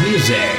Music.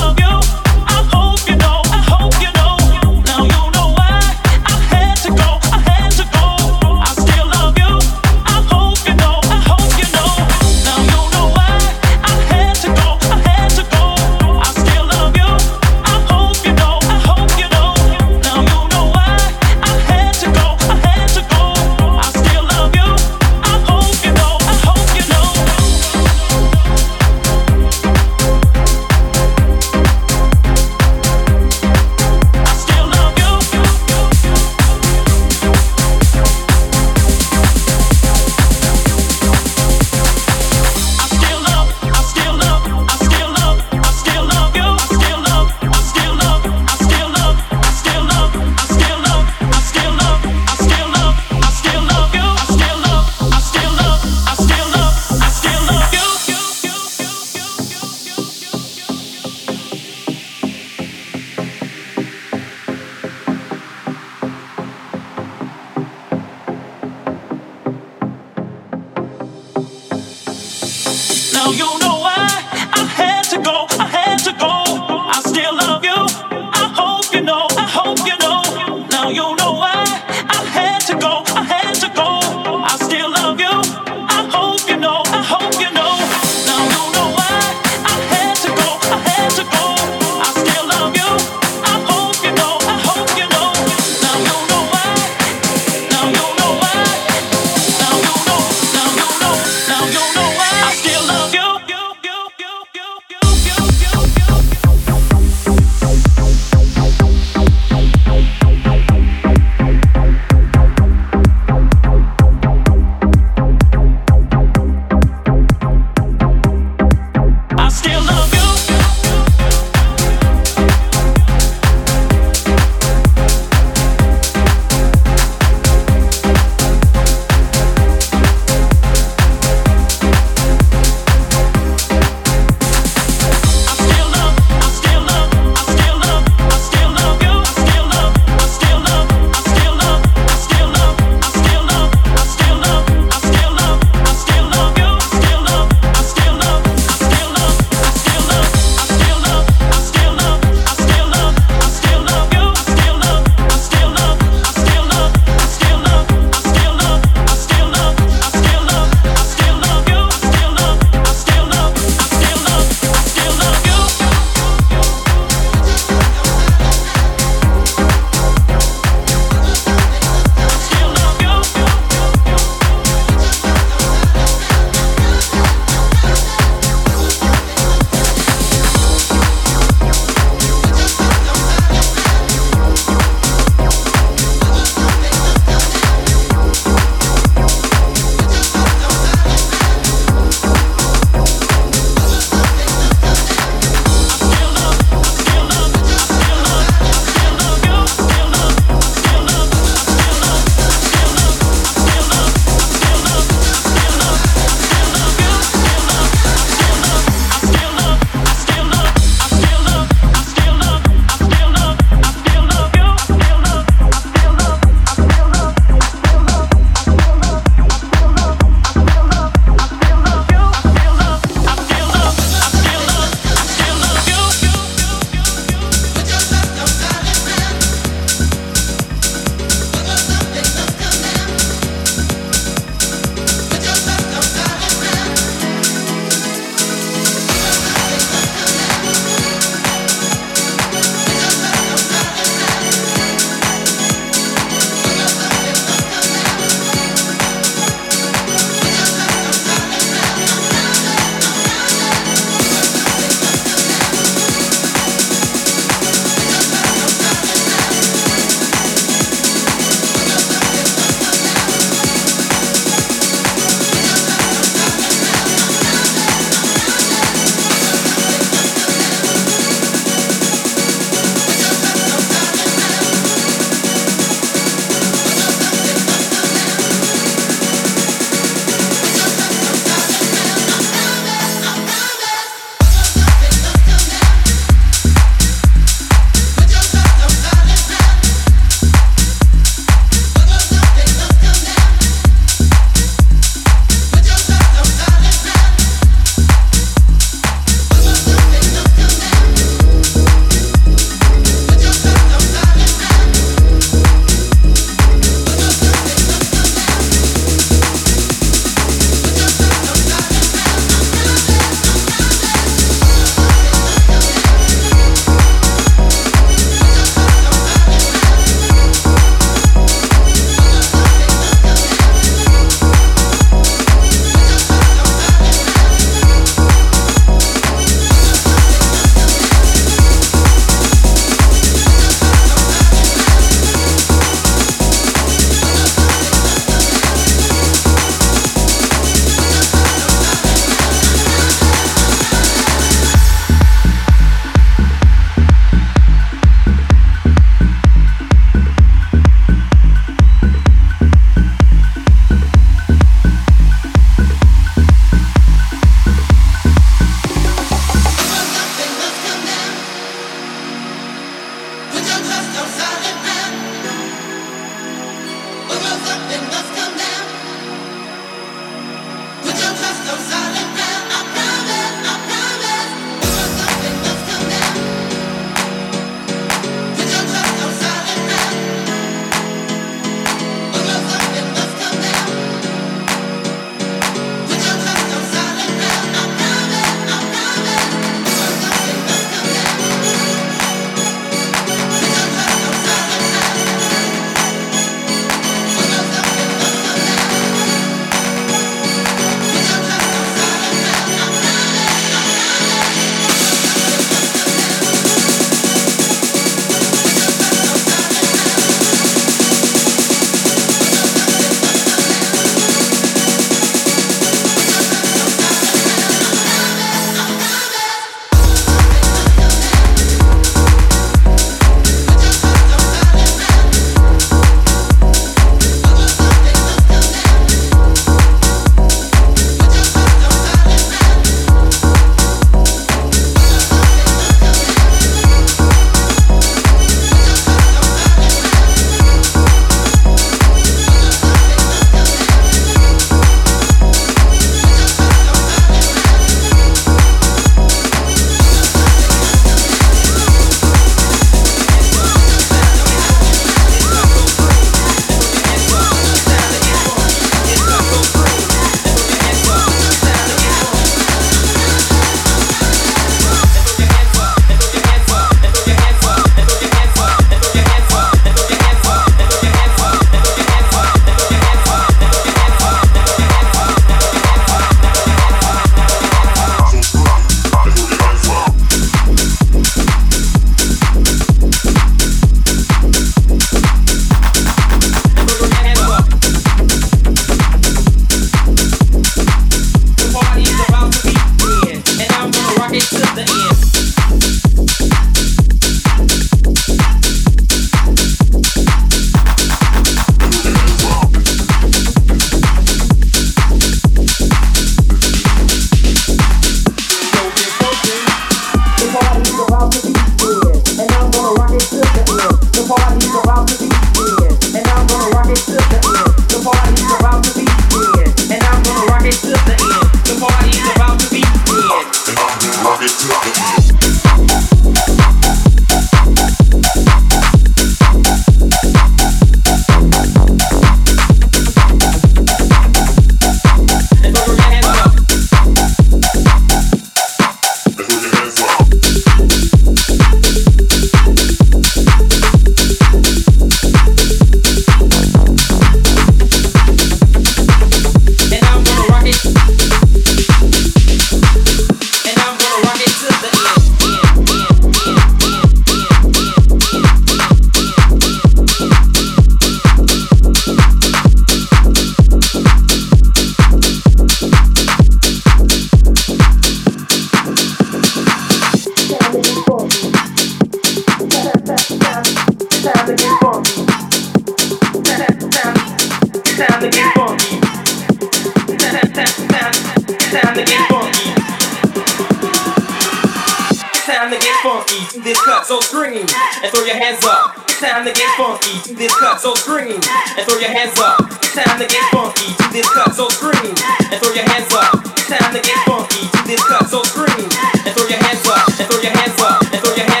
To this cut, so scream and throw your hands up. Time to get funky. To this cut, so scream and throw your hands up. Time to get funky. To this cut, so scream and throw your hands up. Time to get funky. To this cut, so scream and throw your hands up, and throw your hands up, and throw your hands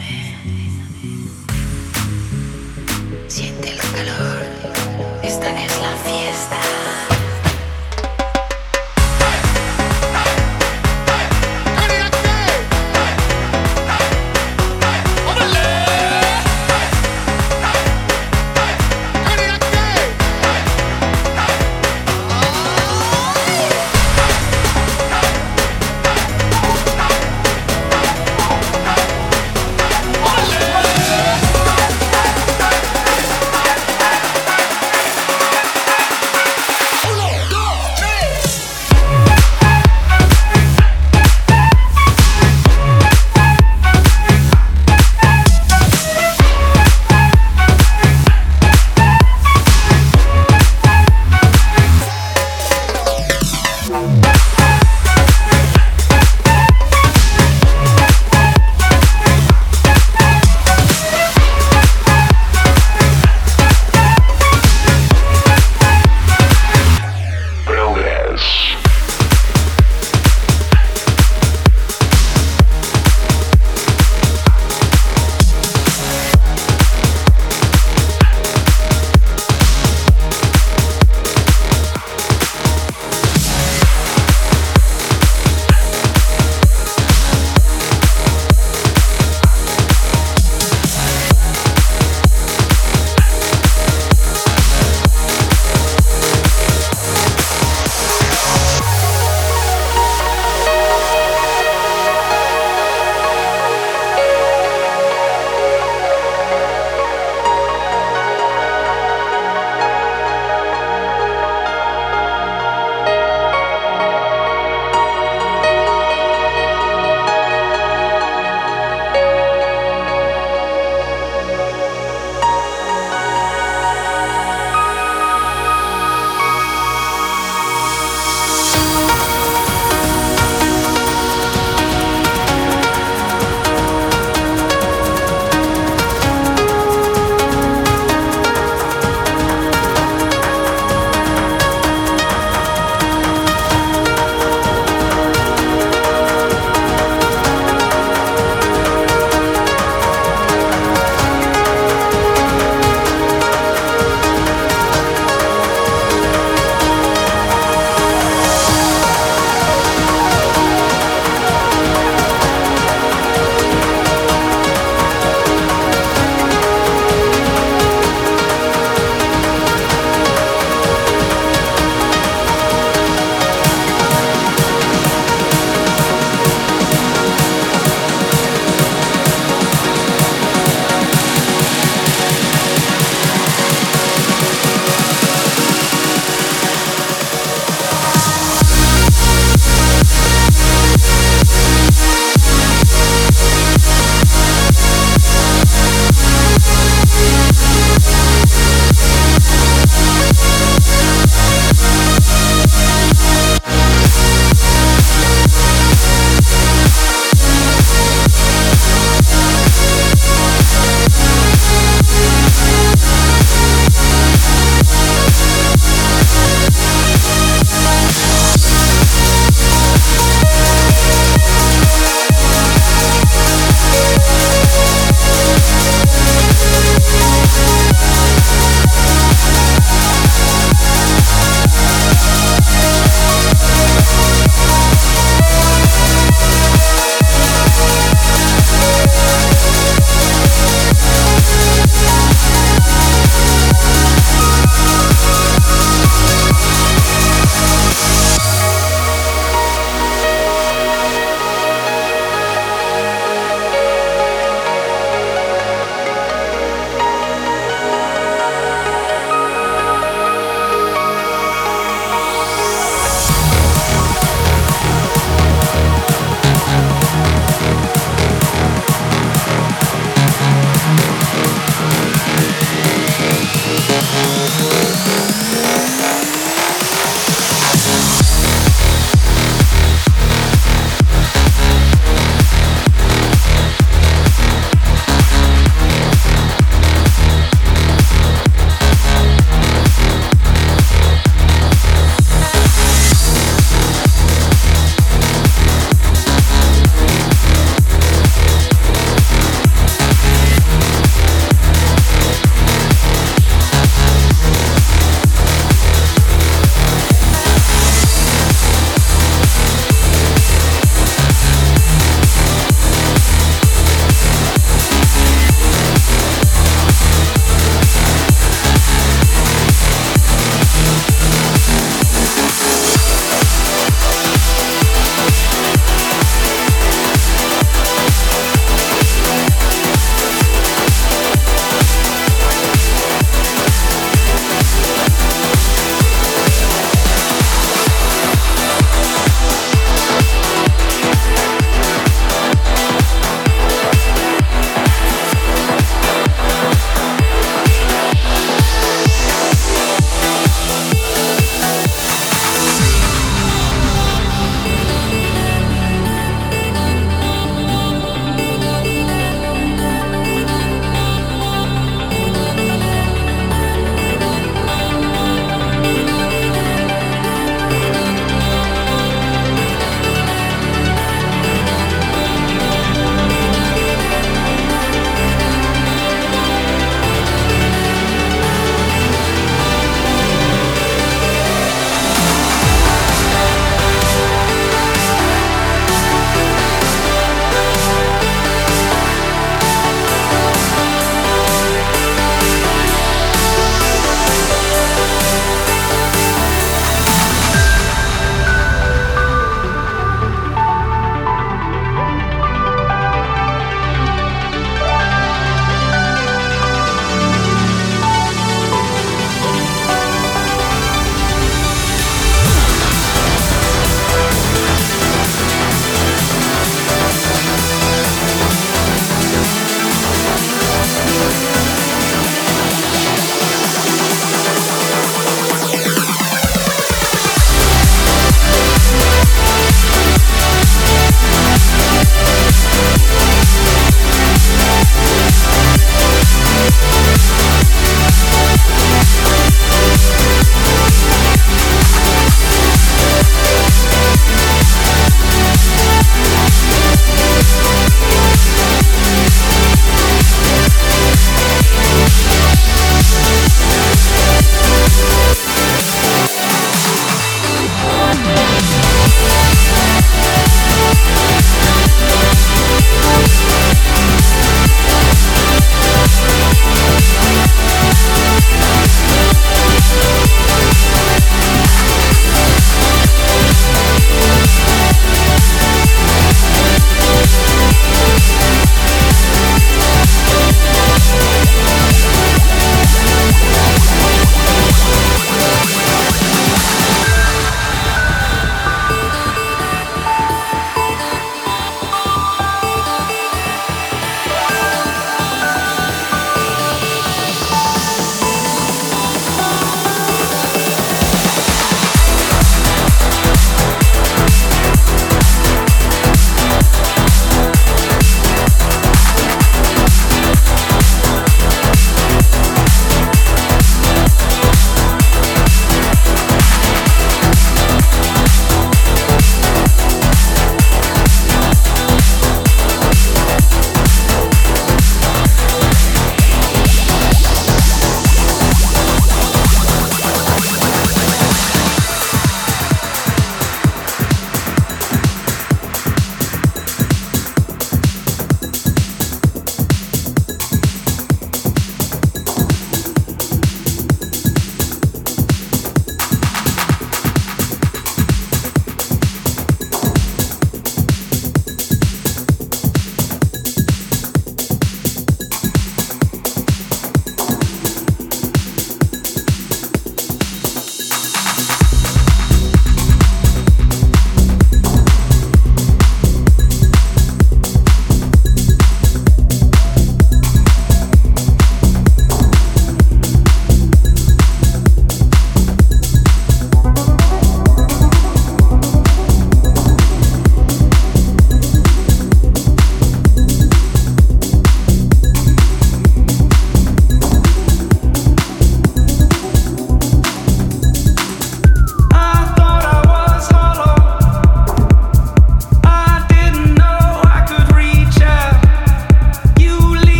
Amen.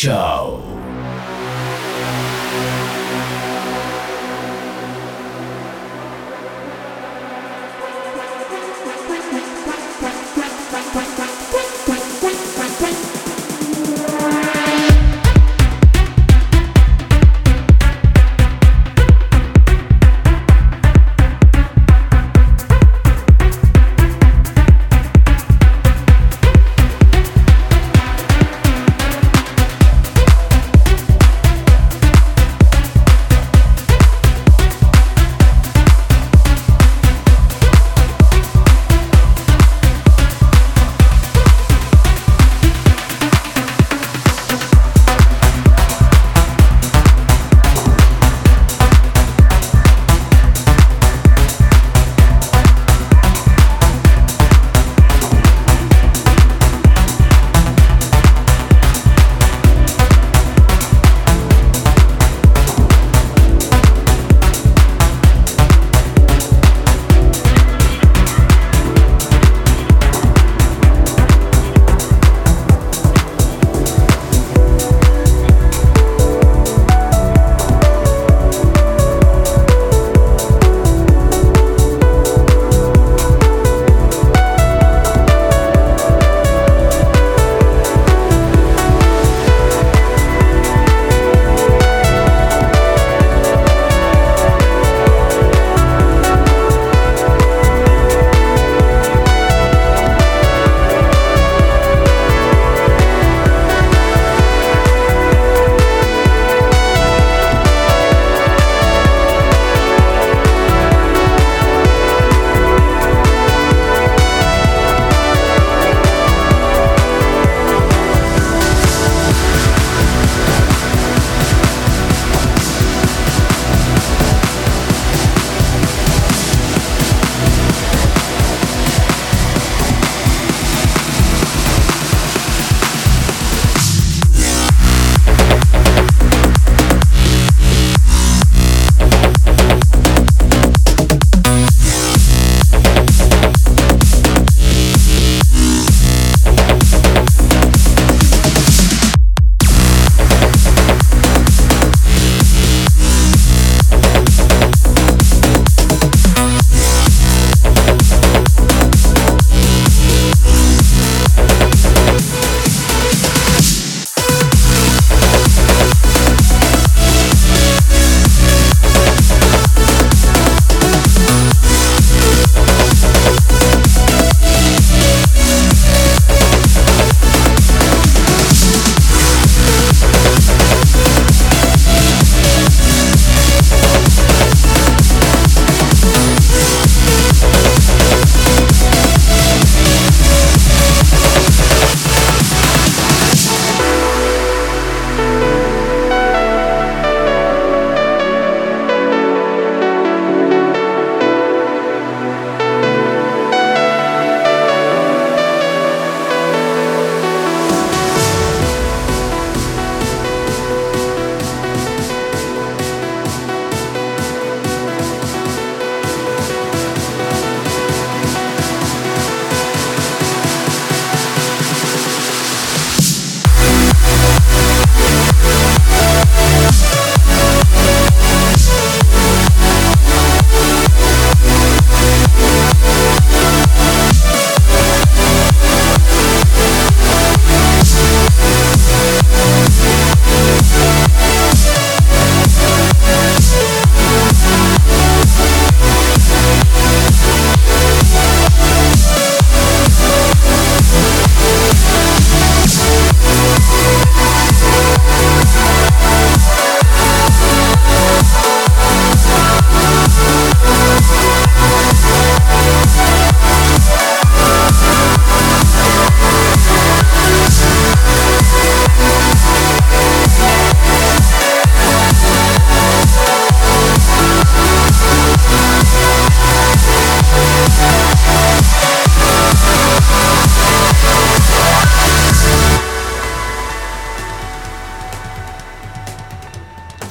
Show.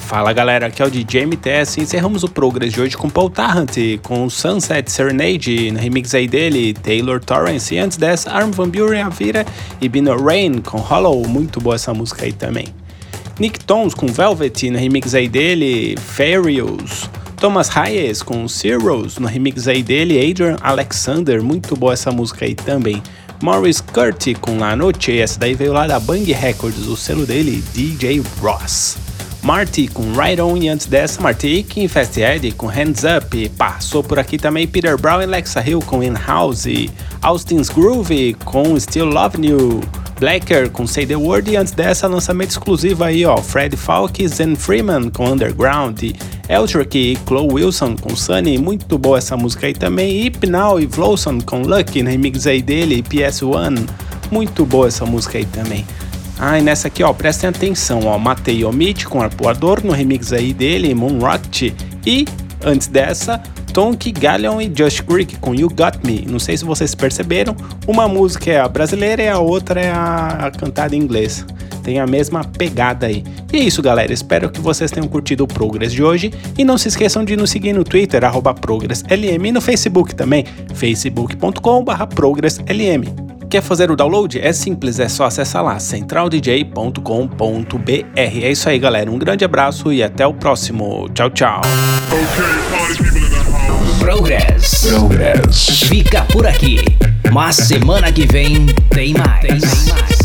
Fala galera, aqui é o DJ MTS encerramos o Progress de hoje com Paul Tarrant com Sunset Serenade, no remix aí dele, Taylor Torrance, e antes dessa Arm Van Buren, Avira e Bino Rain com Hollow, muito boa essa música aí também. Nick Tons com Velvet, no remix aí dele, Farius. Thomas Hayes com Zeros, no remix aí dele, Adrian Alexander, muito boa essa música aí também. Morris Curti com La Noche, essa daí veio lá da Bang Records, o selo dele, DJ Ross. Marty com Right On e antes dessa, Marty com Fasthead com Hands Up. Passou por aqui também Peter Brown e Lexa Hill com In House. Austin's Groove com Still Love You. Blacker com Say The Word e antes dessa, lançamento exclusivo aí, ó, Fred Falk e Zen Freeman com Underground. Eltrick e Chloe Wilson com Sunny, muito boa essa música aí também. Hypnal e Vlowson com Lucky, remix aí dele, PS1. Muito boa essa música aí também. Ah, e nessa aqui, ó, prestem atenção, ó, Matei Omit com Arpoador no remix aí dele, Moonrocket. E, antes dessa, Tonk, Galleon e Just Greek com You Got Me. Não sei se vocês perceberam, uma música é a brasileira e a outra é a, a cantada em inglês. Tem a mesma pegada aí. E é isso, galera. Espero que vocês tenham curtido o Progress de hoje. E não se esqueçam de nos seguir no Twitter, ProgressLM, e no Facebook também, facebook.com.br ProgressLM. Quer fazer o download? É simples, é só acessar lá centraldj.com.br. É isso aí, galera. Um grande abraço e até o próximo. Tchau, tchau. Progress. Progress. Fica por aqui. Mas semana que vem tem mais. Tem mais.